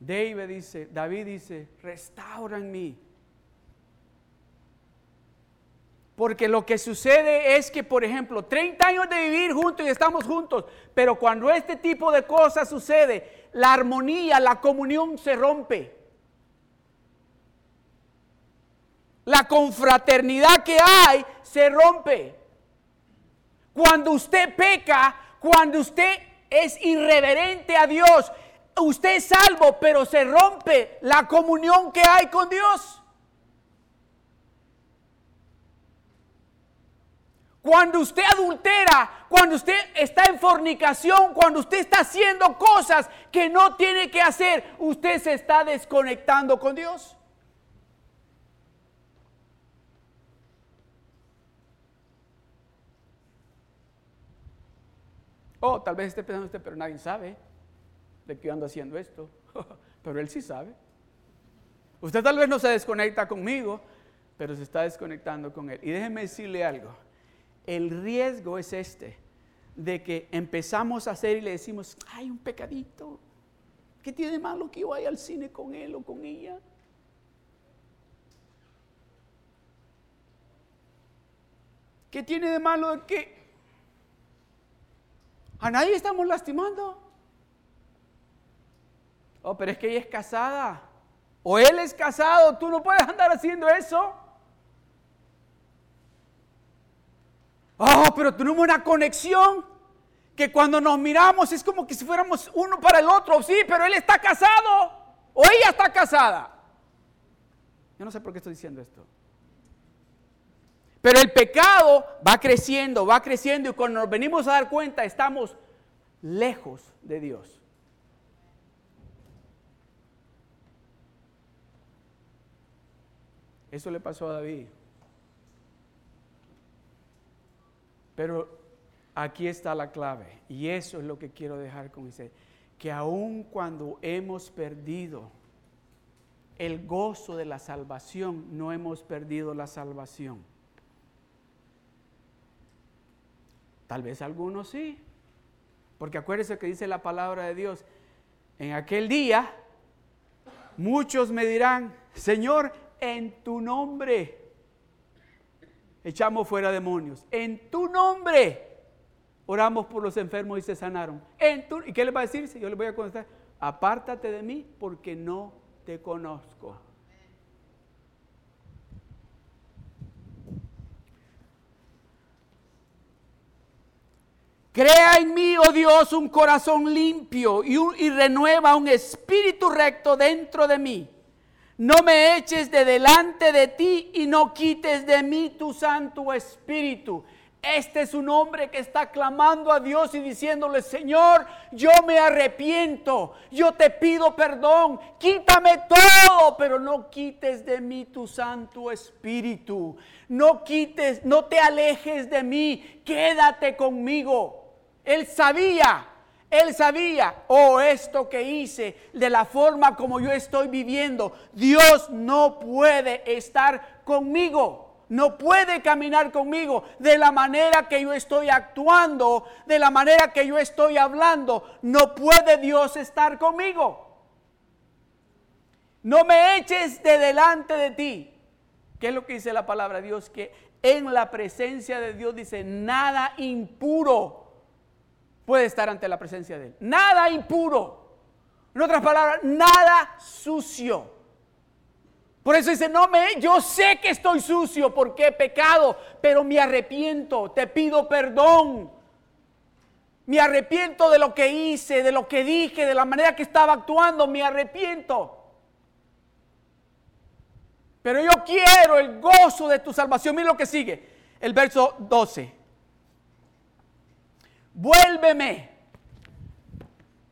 David dice, David dice, restaura en mí. Porque lo que sucede es que, por ejemplo, 30 años de vivir juntos y estamos juntos, pero cuando este tipo de cosas sucede, la armonía, la comunión se rompe. la confraternidad que hay se rompe. Cuando usted peca, cuando usted es irreverente a Dios, usted es salvo, pero se rompe la comunión que hay con Dios. Cuando usted adultera, cuando usted está en fornicación, cuando usted está haciendo cosas que no tiene que hacer, usted se está desconectando con Dios. Oh, tal vez esté pensando usted, pero nadie sabe de que yo ando haciendo esto. pero él sí sabe. Usted tal vez no se desconecta conmigo, pero se está desconectando con él. Y déjeme decirle algo. El riesgo es este, de que empezamos a hacer y le decimos, hay un pecadito. ¿Qué tiene de malo que yo vaya al cine con él o con ella? ¿Qué tiene de malo que a nadie estamos lastimando. Oh, pero es que ella es casada. O él es casado. Tú no puedes andar haciendo eso. Oh, pero tenemos una conexión que cuando nos miramos es como que si fuéramos uno para el otro. Sí, pero él está casado. O ella está casada. Yo no sé por qué estoy diciendo esto. Pero el pecado va creciendo, va creciendo y cuando nos venimos a dar cuenta estamos lejos de Dios. Eso le pasó a David. Pero aquí está la clave y eso es lo que quiero dejar con usted. Que aun cuando hemos perdido el gozo de la salvación, no hemos perdido la salvación. Tal vez algunos sí. Porque acuérdese que dice la palabra de Dios. En aquel día muchos me dirán, Señor, en tu nombre echamos fuera demonios. En tu nombre oramos por los enfermos y se sanaron. En tu, ¿Y qué le va a decir? Yo le voy a contestar, apártate de mí porque no te conozco. Crea en mí, oh Dios, un corazón limpio y, y, renueva un espíritu recto dentro de mí. No me eches de delante de ti y no quites de mí tu santo espíritu. Este es un hombre que está clamando a Dios y diciéndole, Señor, yo me arrepiento, yo te pido perdón, quítame todo, pero no quites de mí tu Santo Espíritu. No quites, no te alejes de mí, quédate conmigo. Él sabía, él sabía, oh, esto que hice, de la forma como yo estoy viviendo, Dios no puede estar conmigo. No puede caminar conmigo de la manera que yo estoy actuando, de la manera que yo estoy hablando. No puede Dios estar conmigo. No me eches de delante de ti. ¿Qué es lo que dice la palabra de Dios? Que en la presencia de Dios dice, nada impuro puede estar ante la presencia de Él. Nada impuro. En otras palabras, nada sucio. Por eso dice, no me, yo sé que estoy sucio porque he pecado, pero me arrepiento, te pido perdón. Me arrepiento de lo que hice, de lo que dije, de la manera que estaba actuando, me arrepiento. Pero yo quiero el gozo de tu salvación. Mira lo que sigue, el verso 12 vuélveme.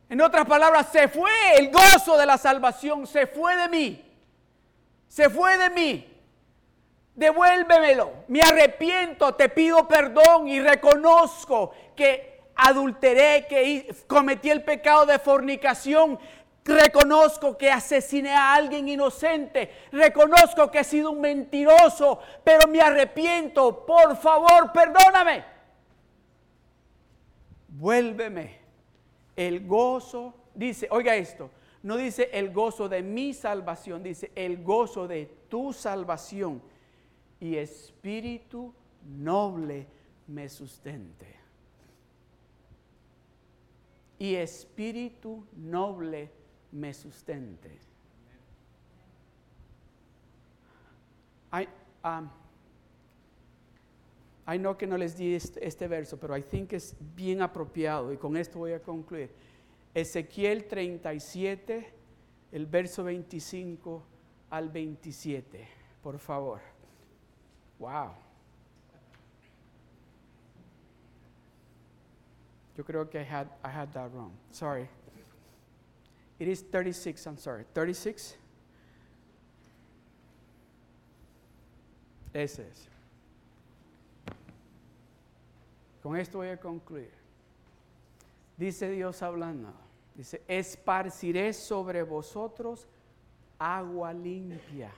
En otras palabras, se fue el gozo de la salvación, se fue de mí, se fue de mí. Devuélvemelo, me arrepiento, te pido perdón y reconozco que adulteré, que cometí el pecado de fornicación, Reconozco que asesiné a alguien inocente. Reconozco que he sido un mentiroso, pero me arrepiento. Por favor, perdóname vuélveme el gozo, dice, oiga esto, no dice el gozo de mi salvación, dice el gozo de tu salvación y espíritu noble me sustente. Y espíritu noble me sustente. I, um, I know que no les di este, este, verso, pero I think es bien apropiado y con esto voy a concluir. Ezequiel 37, el verso 25 al 27, por favor. Wow. Yo creo que I had, I had that wrong. Sorry. It is 36, I'm sorry. 36. Ese es. Con esto voy a concluir. Dice Dios hablando. Dice, esparciré sobre vosotros agua limpia.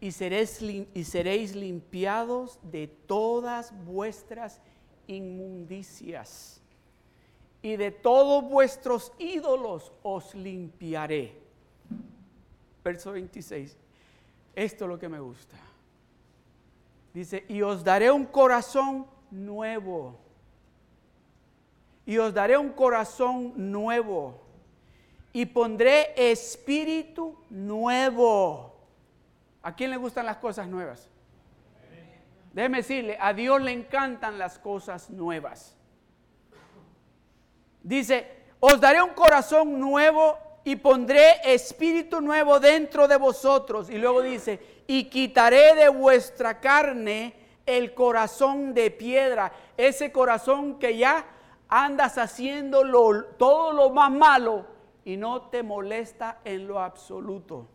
Y seréis, y seréis limpiados de todas vuestras inmundicias. Y de todos vuestros ídolos os limpiaré. Verso 26. Esto es lo que me gusta. Dice, y os daré un corazón nuevo. Y os daré un corazón nuevo. Y pondré espíritu nuevo. ¿A quién le gustan las cosas nuevas? Déjeme decirle, a Dios le encantan las cosas nuevas. Dice, os daré un corazón nuevo y pondré espíritu nuevo dentro de vosotros. Y luego dice, y quitaré de vuestra carne el corazón de piedra, ese corazón que ya andas haciendo todo lo más malo y no te molesta en lo absoluto.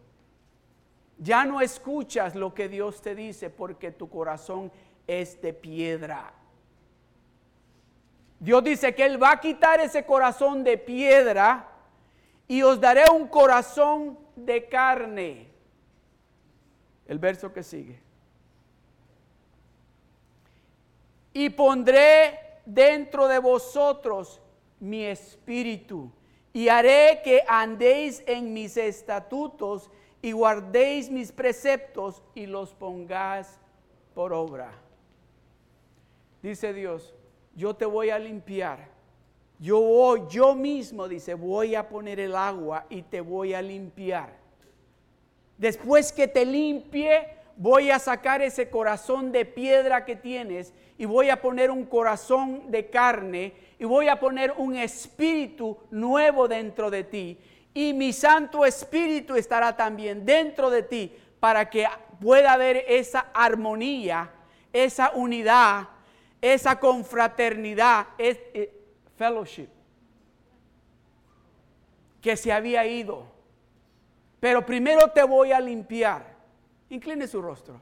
Ya no escuchas lo que Dios te dice porque tu corazón es de piedra. Dios dice que Él va a quitar ese corazón de piedra y os daré un corazón de carne. El verso que sigue. Y pondré dentro de vosotros mi espíritu y haré que andéis en mis estatutos y guardéis mis preceptos y los pongáis por obra. Dice Dios, yo te voy a limpiar yo, yo mismo, dice, voy a poner el agua y te voy a limpiar. Después que te limpie, voy a sacar ese corazón de piedra que tienes y voy a poner un corazón de carne y voy a poner un espíritu nuevo dentro de ti. Y mi Santo Espíritu estará también dentro de ti para que pueda haber esa armonía, esa unidad, esa confraternidad, eh, fellowship que se había ido. Pero primero te voy a limpiar. Incline su rostro.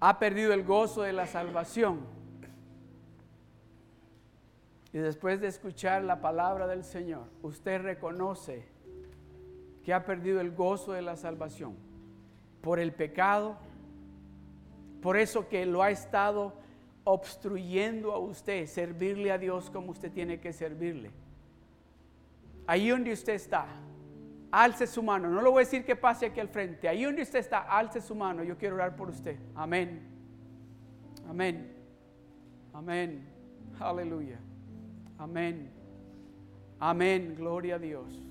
Ha perdido el gozo de la salvación. Y después de escuchar la palabra del Señor, usted reconoce que ha perdido el gozo de la salvación por el pecado, por eso que lo ha estado obstruyendo a usted, servirle a Dios como usted tiene que servirle. Ahí donde usted está, alce su mano. No le voy a decir que pase aquí al frente. Ahí donde usted está, alce su mano. Yo quiero orar por usted. Amén. Amén. Amén. Aleluya. Amén. Amén. Gloria a Dios.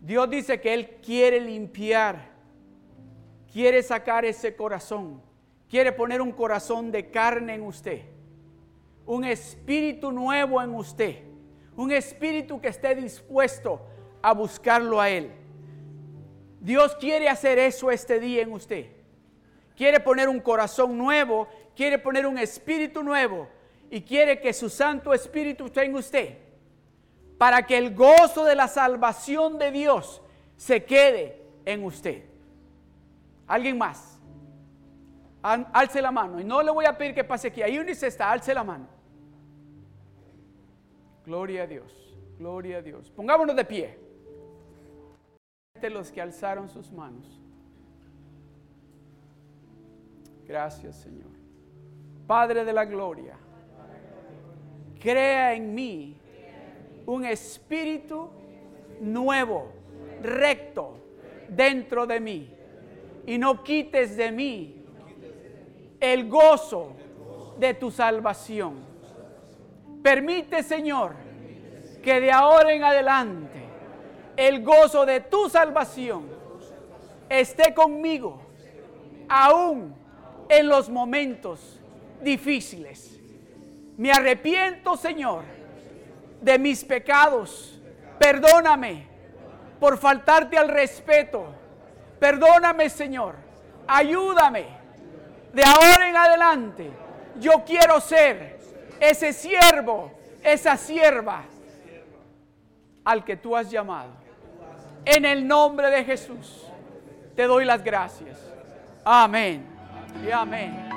Dios dice que Él quiere limpiar quiere sacar ese corazón, quiere poner un corazón de carne en usted, un espíritu nuevo en usted, un espíritu que esté dispuesto a buscarlo a Él. Dios quiere hacer eso este día en usted. Quiere poner un corazón nuevo, quiere poner un espíritu nuevo y quiere que su Santo Espíritu esté en usted para que el gozo de la salvación de Dios se quede en usted. ¿Alguien más? Alce la mano. Y no le voy a pedir que pase aquí. Ahí donde está, alce la mano. Gloria a Dios. Gloria a Dios. Pongámonos de pie. Los que alzaron sus manos. Gracias, Señor. Padre de la gloria. Crea en mí un espíritu nuevo, recto, dentro de mí y no quites de mí el gozo de tu salvación. Permite, Señor, que de ahora en adelante el gozo de tu salvación esté conmigo, aún en los momentos difíciles. Me arrepiento, Señor, de mis pecados. Perdóname por faltarte al respeto Perdóname, Señor. Ayúdame. De ahora en adelante, yo quiero ser ese siervo, esa sierva al que tú has llamado. En el nombre de Jesús, te doy las gracias. Amén. Y amén.